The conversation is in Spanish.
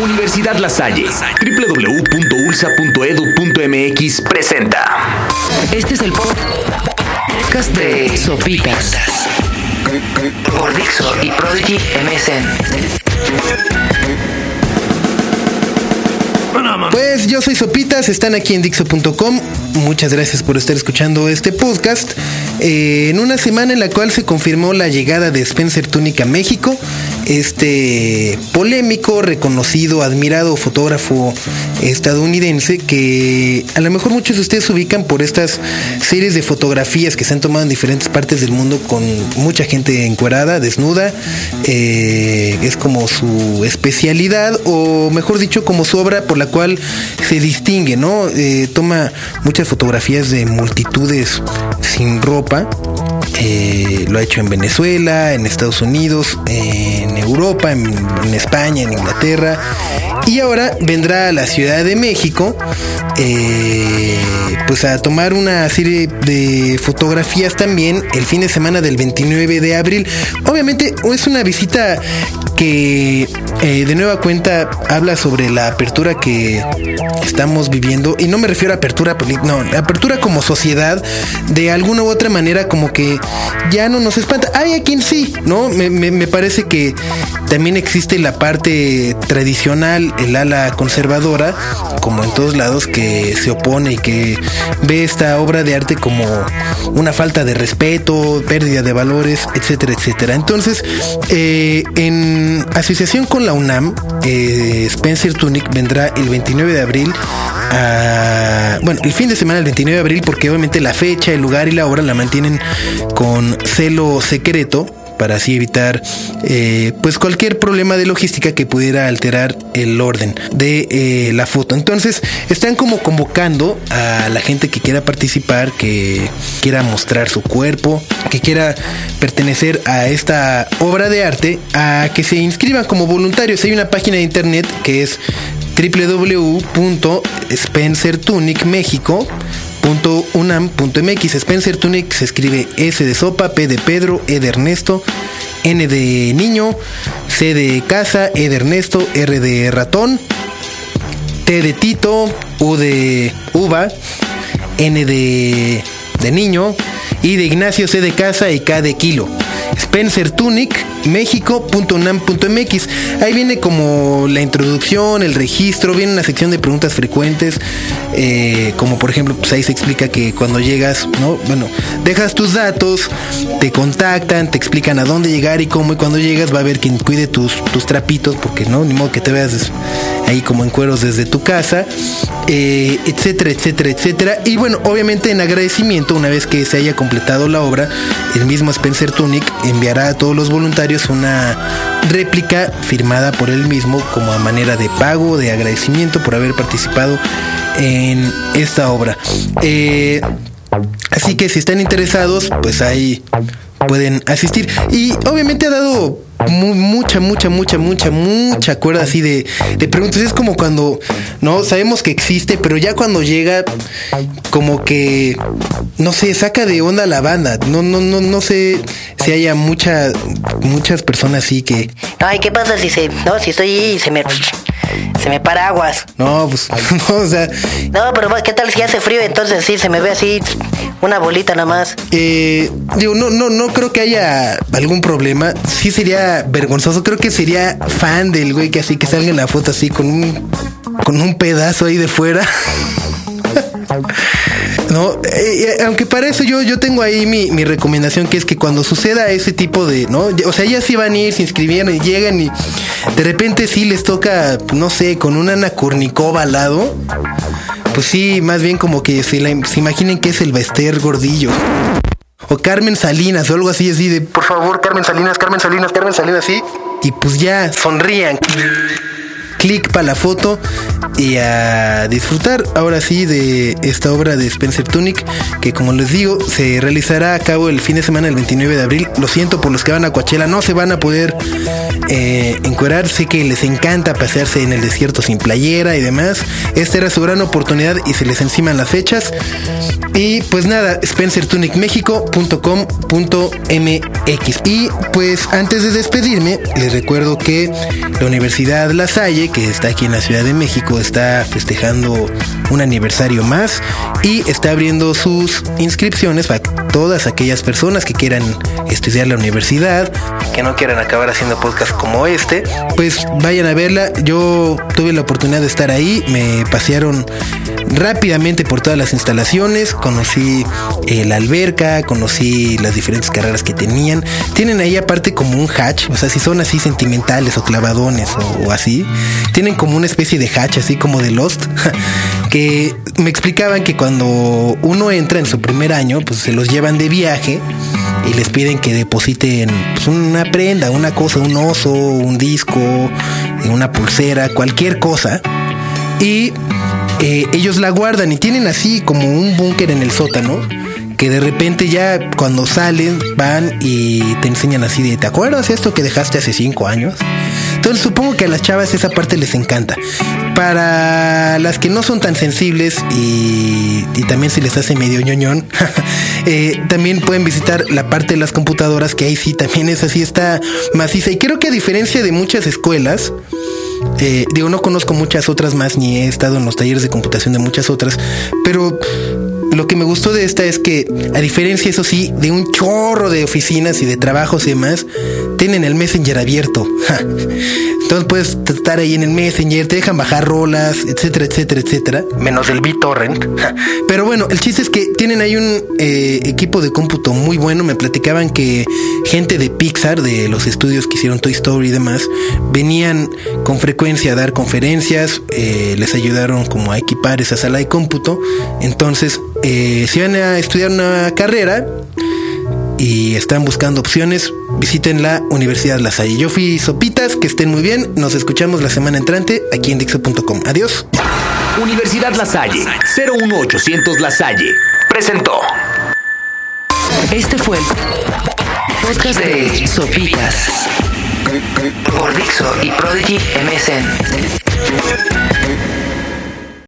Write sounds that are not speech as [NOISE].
Universidad La Salle, www.ulsa.edu.mx presenta. Este es el podcast de Sopitas por Dixo y Prodigy MSN. Pues yo soy Sopitas, están aquí en Dixo.com. Muchas gracias por estar escuchando este podcast. Eh, en una semana en la cual se confirmó la llegada de Spencer Tunic a México, este polémico, reconocido, admirado fotógrafo estadounidense que a lo mejor muchos de ustedes ubican por estas series de fotografías que se han tomado en diferentes partes del mundo con mucha gente encuerada, desnuda. Eh, es como su especialidad o mejor dicho como su obra por la cual se distingue, ¿no? Eh, toma muchas fotografías de multitudes sin ropa. Eh, lo ha hecho en Venezuela, en Estados Unidos, en Europa, en, España, en Inglaterra. Y ahora vendrá a la Ciudad de México eh, pues a tomar una serie de fotografías también el fin de semana del 29 de abril. Obviamente es una visita que eh, de nueva cuenta habla sobre la apertura que estamos viviendo y no me refiero a apertura no apertura como sociedad de alguna u otra manera como que ya no nos espanta. Hay a quien sí no me, me parece que también existe la parte tradicional el ala conservadora como en todos lados que se opone y que ve esta obra de arte como una falta de respeto pérdida de valores etcétera etcétera. Entonces eh, en asociación con la UNAM, eh, Spencer Tunic vendrá el 29 de abril. A, bueno, el fin de semana el 29 de abril porque obviamente la fecha, el lugar y la hora la mantienen con celo secreto para así evitar eh, pues cualquier problema de logística que pudiera alterar el orden de eh, la foto. Entonces están como convocando a la gente que quiera participar, que quiera mostrar su cuerpo, que quiera pertenecer a esta obra de arte, a que se inscriban como voluntarios. Hay una página de internet que es www.spencertunicmexico .unam.mx Spencer Tunic se escribe S de sopa, P de Pedro, E de Ernesto, N de niño, C de casa, E de Ernesto, R de ratón, T de Tito, U de uva, N de, de niño, I de Ignacio, C de casa y K de kilo. Spencer Tunic, México.unam.mx. Ahí viene como la introducción, el registro, viene una sección de preguntas frecuentes, eh, como por ejemplo, pues ahí se explica que cuando llegas, ¿no? Bueno, dejas tus datos, te contactan, te explican a dónde llegar y cómo, y cuando llegas va a haber quien cuide tus, tus trapitos, porque no, ni modo que te veas ahí como en cueros desde tu casa, eh, etcétera, etcétera, etcétera. Y bueno, obviamente en agradecimiento, una vez que se haya completado la obra, el mismo Spencer Tunic enviará a todos los voluntarios una réplica firmada por él mismo como a manera de pago, de agradecimiento por haber participado en esta obra. Eh, así que si están interesados, pues ahí pueden asistir. Y obviamente ha dado mucha, mucha, mucha, mucha, mucha cuerda así de, de, preguntas. Es como cuando, no, sabemos que existe, pero ya cuando llega, como que, no sé, saca de onda la banda. No, no, no, no sé si haya mucha, muchas personas así que. Ay, ¿qué pasa si se, no, si estoy y se me se me para aguas. No, pues, [LAUGHS] no, o sea. No, pero ¿qué tal si hace frío? Entonces sí, se me ve así una bolita nada más. Eh, digo, no, no, no creo que haya algún problema. Sí sería vergonzoso. Creo que sería fan del güey que así que salga en la foto así con un, con un pedazo ahí de fuera. [LAUGHS] No, eh, aunque para eso yo, yo tengo ahí mi, mi, recomendación, que es que cuando suceda ese tipo de, ¿no? O sea, ya sí van a ir, se inscribieron y llegan y de repente sí les toca, no sé, con una Kurnikova al lado. Pues sí, más bien como que se, se imaginen que es el Bester gordillo. O Carmen Salinas o algo así, así de, por favor, Carmen Salinas, Carmen Salinas, Carmen Salinas, sí. Y pues ya, sonrían clic para la foto y a disfrutar ahora sí de esta obra de Spencer Tunick, que como les digo, se realizará a cabo el fin de semana del 29 de abril. Lo siento por los que van a Coachella, no se van a poder eh. Sé que les encanta pasearse en el desierto sin playera y demás. Esta era su gran oportunidad y se les enciman las fechas. Y pues nada, spencertunicmexico.com.mx. Y pues antes de despedirme, les recuerdo que la Universidad La Salle, que está aquí en la Ciudad de México, está festejando un aniversario más y está abriendo sus inscripciones para todas aquellas personas que quieran estudiar la universidad, que no quieran acabar haciendo podcasts como este, pues vayan a verla. Yo tuve la oportunidad de estar ahí, me pasearon rápidamente por todas las instalaciones, conocí eh, la alberca, conocí las diferentes carreras que tenían. Tienen ahí aparte como un hatch, o sea, si son así sentimentales o clavadones o, así, tienen como una especie de hatch así como de Lost, [LAUGHS] que me explicaban que cuando uno entra en su primer año, pues se los llevan de viaje y les piden que depositen pues, una prenda, una cosa, un oso, un disco, una pulsera, cualquier cosa. Y eh, ellos la guardan y tienen así como un búnker en el sótano que de repente ya cuando salen van y te enseñan así de, ¿te acuerdas esto que dejaste hace cinco años? Entonces supongo que a las chavas esa parte les encanta. Para las que no son tan sensibles y, y también se les hace medio ñoñón, [LAUGHS] eh, también pueden visitar la parte de las computadoras, que ahí sí también es así, está maciza. Y creo que a diferencia de muchas escuelas, digo, no conozco muchas otras más, ni he estado en los talleres de computación de muchas otras, pero lo que me gustó de esta es que, a diferencia, eso sí, de un chorro de oficinas y de trabajos y demás, tienen el Messenger abierto. [LAUGHS] Entonces puedes estar ahí en el Messenger, te dejan bajar rolas, etcétera, etcétera, etcétera. Menos el BitTorrent. [LAUGHS] Pero bueno, el chiste es que tienen ahí un eh, equipo de cómputo muy bueno. Me platicaban que gente de Pixar, de los estudios que hicieron Toy Story y demás, venían con frecuencia a dar conferencias, eh, les ayudaron como a equipar esa sala de cómputo. Entonces, eh, si van a estudiar una carrera y están buscando opciones, visiten la Universidad La Salle. Yo fui Sopitas, que estén muy bien. Nos escuchamos la semana entrante aquí en Dixo.com. Adiós. Universidad La Salle, 01800 La Salle, presentó. Este fue el podcast de Sopitas por Dixo y Prodigy MSN.